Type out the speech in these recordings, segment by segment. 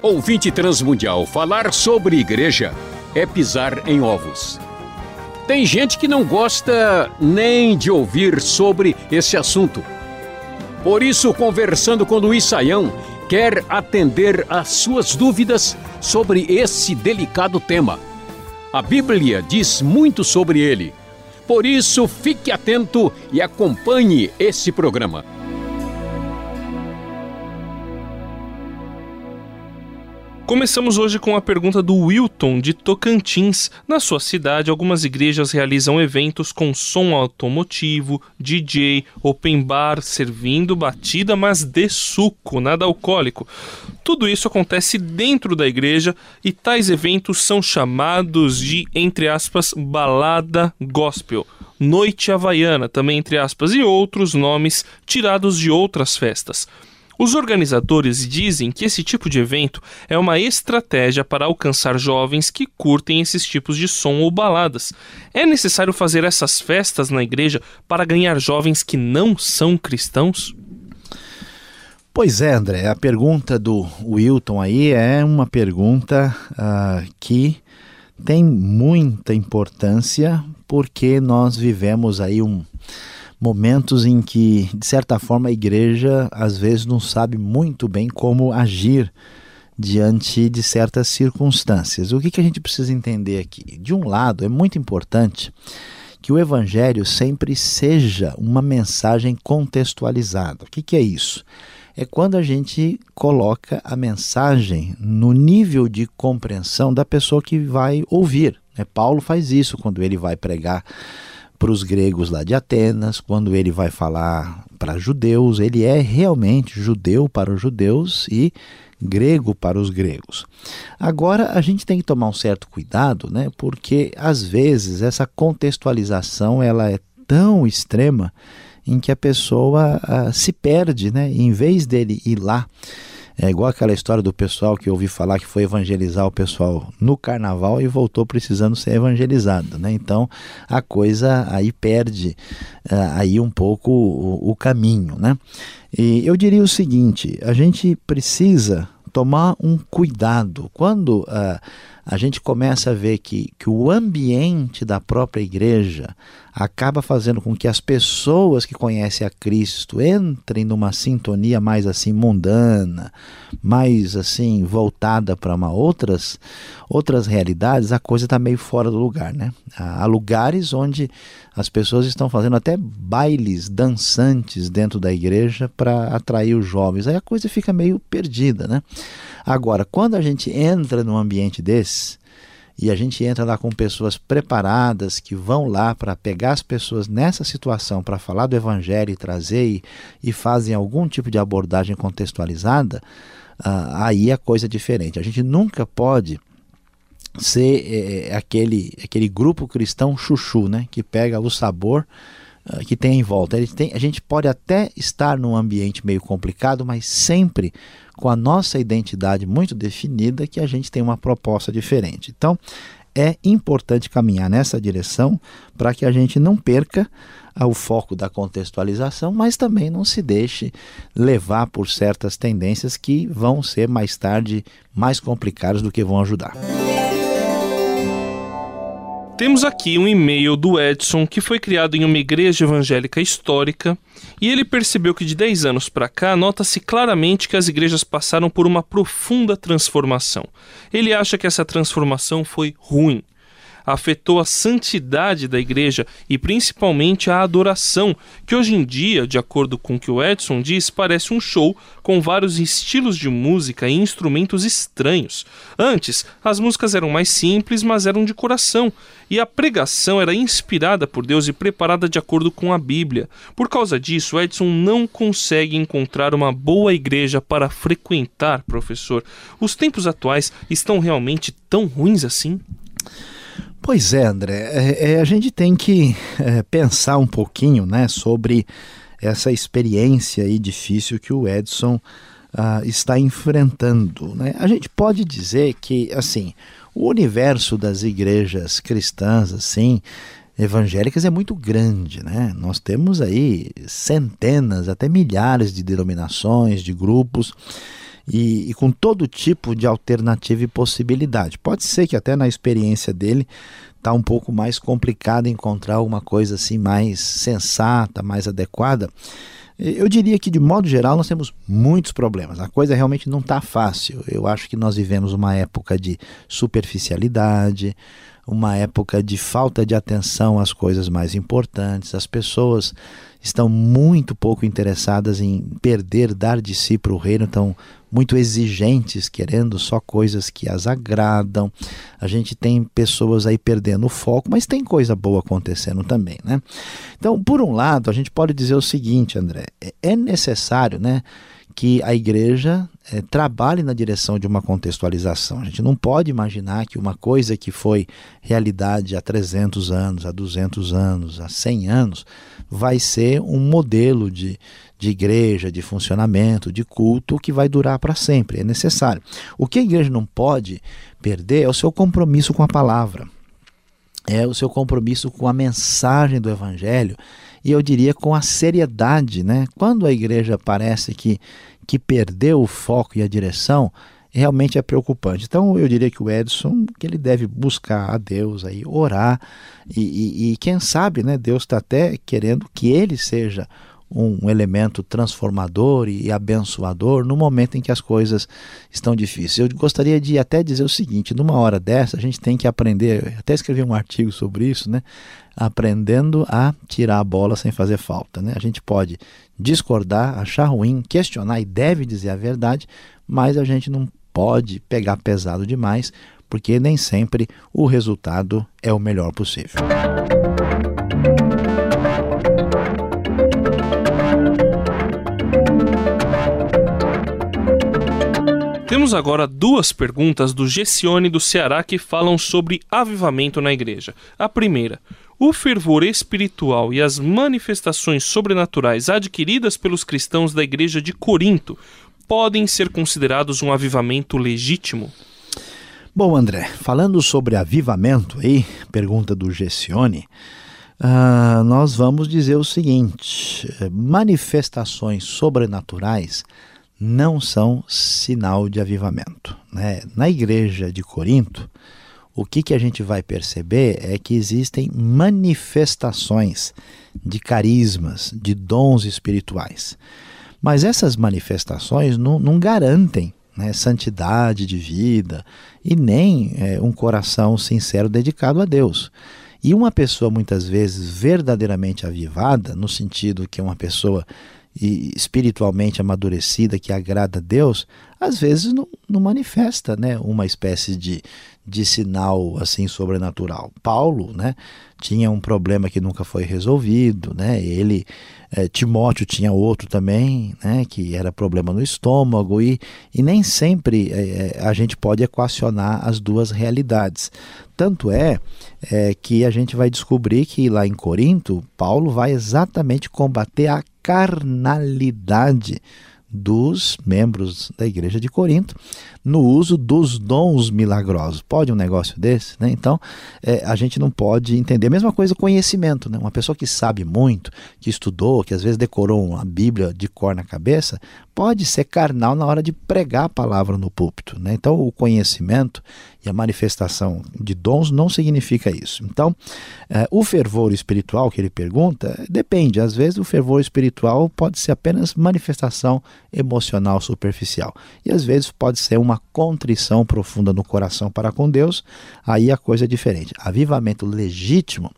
Ouvinte Transmundial, falar sobre igreja é pisar em ovos. Tem gente que não gosta nem de ouvir sobre esse assunto. Por isso, conversando com Luiz Saião, quer atender às suas dúvidas sobre esse delicado tema. A Bíblia diz muito sobre ele. Por isso, fique atento e acompanhe esse programa. Começamos hoje com a pergunta do Wilton, de Tocantins. Na sua cidade, algumas igrejas realizam eventos com som automotivo, DJ, open bar, servindo batida, mas de suco, nada alcoólico. Tudo isso acontece dentro da igreja e tais eventos são chamados de, entre aspas, balada gospel. Noite Havaiana, também entre aspas, e outros nomes tirados de outras festas. Os organizadores dizem que esse tipo de evento é uma estratégia para alcançar jovens que curtem esses tipos de som ou baladas. É necessário fazer essas festas na igreja para ganhar jovens que não são cristãos? Pois é, André, a pergunta do Wilton aí é uma pergunta uh, que tem muita importância porque nós vivemos aí um momentos em que, de certa forma, a igreja às vezes não sabe muito bem como agir diante de certas circunstâncias. O que, que a gente precisa entender aqui? De um lado, é muito importante que o evangelho sempre seja uma mensagem contextualizada. O que, que é isso? É quando a gente coloca a mensagem no nível de compreensão da pessoa que vai ouvir. Né? Paulo faz isso quando ele vai pregar para os gregos lá de Atenas, quando ele vai falar para judeus, ele é realmente judeu para os judeus e grego para os gregos. Agora a gente tem que tomar um certo cuidado, né? Porque às vezes essa contextualização ela é tão extrema em que a pessoa uh, se perde, né? Em vez dele ir lá é igual aquela história do pessoal que ouvi falar que foi evangelizar o pessoal no carnaval e voltou precisando ser evangelizado, né? Então a coisa aí perde uh, aí um pouco o, o caminho, né? E eu diria o seguinte: a gente precisa tomar um cuidado quando uh, a gente começa a ver que, que o ambiente da própria igreja acaba fazendo com que as pessoas que conhecem a Cristo entrem numa sintonia mais assim mundana, mais assim voltada para uma outras outras realidades, a coisa está meio fora do lugar, né? Há lugares onde as pessoas estão fazendo até bailes dançantes dentro da igreja para atrair os jovens. Aí a coisa fica meio perdida, né? Agora, quando a gente entra num ambiente desse, e a gente entra lá com pessoas preparadas que vão lá para pegar as pessoas nessa situação para falar do evangelho e trazer e, e fazem algum tipo de abordagem contextualizada, uh, aí a coisa é diferente. A gente nunca pode ser é, aquele, aquele grupo cristão chuchu, né, que pega o sabor que tem em volta. Ele tem, a gente pode até estar num ambiente meio complicado, mas sempre com a nossa identidade muito definida que a gente tem uma proposta diferente. Então, é importante caminhar nessa direção para que a gente não perca o foco da contextualização, mas também não se deixe levar por certas tendências que vão ser mais tarde mais complicadas do que vão ajudar. Temos aqui um e-mail do Edson que foi criado em uma igreja evangélica histórica e ele percebeu que de 10 anos para cá nota-se claramente que as igrejas passaram por uma profunda transformação. Ele acha que essa transformação foi ruim afetou a santidade da igreja e principalmente a adoração, que hoje em dia, de acordo com o que o Edson diz, parece um show com vários estilos de música e instrumentos estranhos. Antes, as músicas eram mais simples, mas eram de coração, e a pregação era inspirada por Deus e preparada de acordo com a Bíblia. Por causa disso, Edson não consegue encontrar uma boa igreja para frequentar, professor. Os tempos atuais estão realmente tão ruins assim? Pois é, André, é, é, a gente tem que é, pensar um pouquinho né, sobre essa experiência aí difícil que o Edson uh, está enfrentando. Né? A gente pode dizer que assim o universo das igrejas cristãs assim evangélicas é muito grande, né? Nós temos aí centenas, até milhares de denominações, de grupos. E, e, com todo tipo de alternativa e possibilidade. Pode ser que até na experiência dele está um pouco mais complicado encontrar alguma coisa assim mais sensata, mais adequada. Eu diria que, de modo geral, nós temos muitos problemas. A coisa realmente não está fácil. Eu acho que nós vivemos uma época de superficialidade, uma época de falta de atenção às coisas mais importantes. As pessoas estão muito pouco interessadas em perder, dar de si para o reino, estão muito exigentes, querendo só coisas que as agradam. A gente tem pessoas aí perdendo o foco, mas tem coisa boa acontecendo também, né? Então, por um lado, a gente pode dizer o seguinte, André, é, é necessário, né? que a igreja é, trabalhe na direção de uma contextualização. A gente não pode imaginar que uma coisa que foi realidade há 300 anos, há 200 anos, há 100 anos, vai ser um modelo de, de igreja, de funcionamento, de culto que vai durar para sempre. É necessário. O que a igreja não pode perder é o seu compromisso com a palavra, é o seu compromisso com a mensagem do evangelho e eu diria com a seriedade, né? Quando a igreja parece que, que perdeu o foco e a direção, realmente é preocupante. Então eu diria que o Edson que ele deve buscar a Deus aí, orar e, e, e quem sabe, né? Deus está até querendo que ele seja um elemento transformador e abençoador no momento em que as coisas estão difíceis. Eu gostaria de até dizer o seguinte: numa hora dessa, a gente tem que aprender, até escrevi um artigo sobre isso, né? Aprendendo a tirar a bola sem fazer falta. Né? A gente pode discordar, achar ruim, questionar e deve dizer a verdade, mas a gente não pode pegar pesado demais, porque nem sempre o resultado é o melhor possível. Temos agora duas perguntas do Gessione do Ceará que falam sobre avivamento na igreja. A primeira: o fervor espiritual e as manifestações sobrenaturais adquiridas pelos cristãos da igreja de Corinto podem ser considerados um avivamento legítimo? Bom, André, falando sobre avivamento aí, pergunta do Gessione, uh, nós vamos dizer o seguinte: manifestações sobrenaturais não são sinal de avivamento. Né? Na igreja de Corinto, o que, que a gente vai perceber é que existem manifestações de carismas, de dons espirituais. Mas essas manifestações não, não garantem né, santidade de vida e nem é, um coração sincero dedicado a Deus. E uma pessoa muitas vezes verdadeiramente avivada, no sentido que uma pessoa e espiritualmente amadurecida que agrada a Deus, às vezes não, não manifesta né, uma espécie de, de sinal assim sobrenatural. Paulo né, tinha um problema que nunca foi resolvido, né, ele, é, Timóteo tinha outro também, né, que era problema no estômago, e, e nem sempre é, a gente pode equacionar as duas realidades. Tanto é, é que a gente vai descobrir que lá em Corinto, Paulo vai exatamente combater a carnalidade dos membros da igreja de Corinto no uso dos dons milagrosos. Pode um negócio desse? Né? Então, é, a gente não pode entender. A mesma coisa conhecimento. Né? Uma pessoa que sabe muito, que estudou, que às vezes decorou a Bíblia de cor na cabeça, pode ser carnal na hora de pregar a palavra no púlpito. Né? Então, o conhecimento e a manifestação de dons não significa isso. Então, é, o fervor espiritual que ele pergunta depende. Às vezes, o fervor espiritual pode ser apenas manifestação emocional superficial. E às vezes pode ser uma contrição profunda no coração para com Deus, aí a coisa é diferente. Avivamento legítimo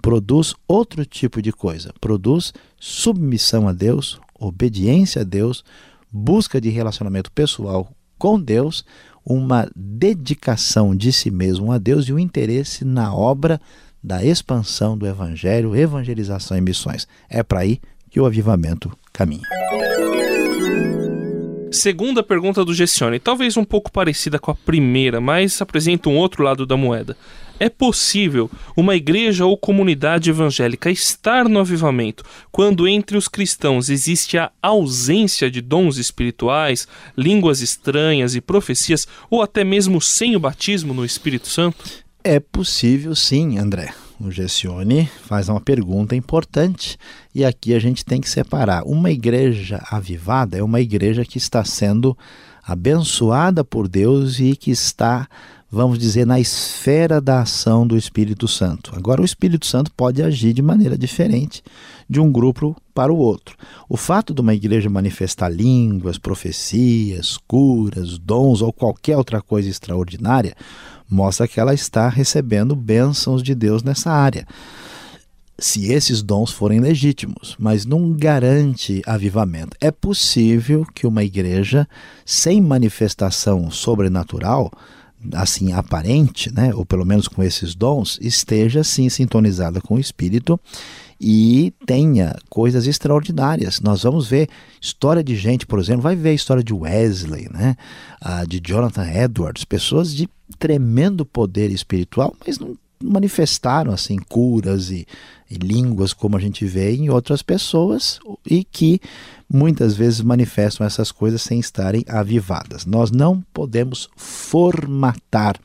produz outro tipo de coisa, produz submissão a Deus, obediência a Deus, busca de relacionamento pessoal com Deus, uma dedicação de si mesmo a Deus e o um interesse na obra da expansão do evangelho, evangelização e missões. É para aí que o avivamento caminha. Segunda pergunta do Gessione, talvez um pouco parecida com a primeira, mas apresenta um outro lado da moeda. É possível uma igreja ou comunidade evangélica estar no avivamento quando entre os cristãos existe a ausência de dons espirituais, línguas estranhas e profecias, ou até mesmo sem o batismo no Espírito Santo? É possível sim, André. O Gessione faz uma pergunta importante e aqui a gente tem que separar. Uma igreja avivada é uma igreja que está sendo abençoada por Deus e que está, vamos dizer, na esfera da ação do Espírito Santo. Agora, o Espírito Santo pode agir de maneira diferente de um grupo para o outro. O fato de uma igreja manifestar línguas, profecias, curas, dons ou qualquer outra coisa extraordinária mostra que ela está recebendo bênçãos de Deus nessa área se esses dons forem legítimos, mas não garante avivamento. É possível que uma igreja sem manifestação sobrenatural, assim aparente, né, ou pelo menos com esses dons, esteja sim sintonizada com o Espírito e tenha coisas extraordinárias. Nós vamos ver história de gente, por exemplo, vai ver a história de Wesley, né, de Jonathan Edwards, pessoas de tremendo poder espiritual, mas não manifestaram assim curas e, e, línguas como a gente vê em outras pessoas e que muitas vezes manifestam essas coisas sem estarem avivadas. Nós não podemos formatar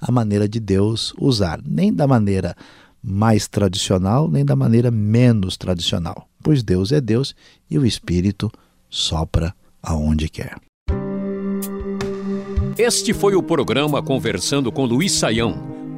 a maneira de Deus usar, nem da maneira mais tradicional, nem da maneira menos tradicional, pois Deus é Deus e o Espírito sopra aonde quer. Este foi o programa Conversando com Luiz Saião.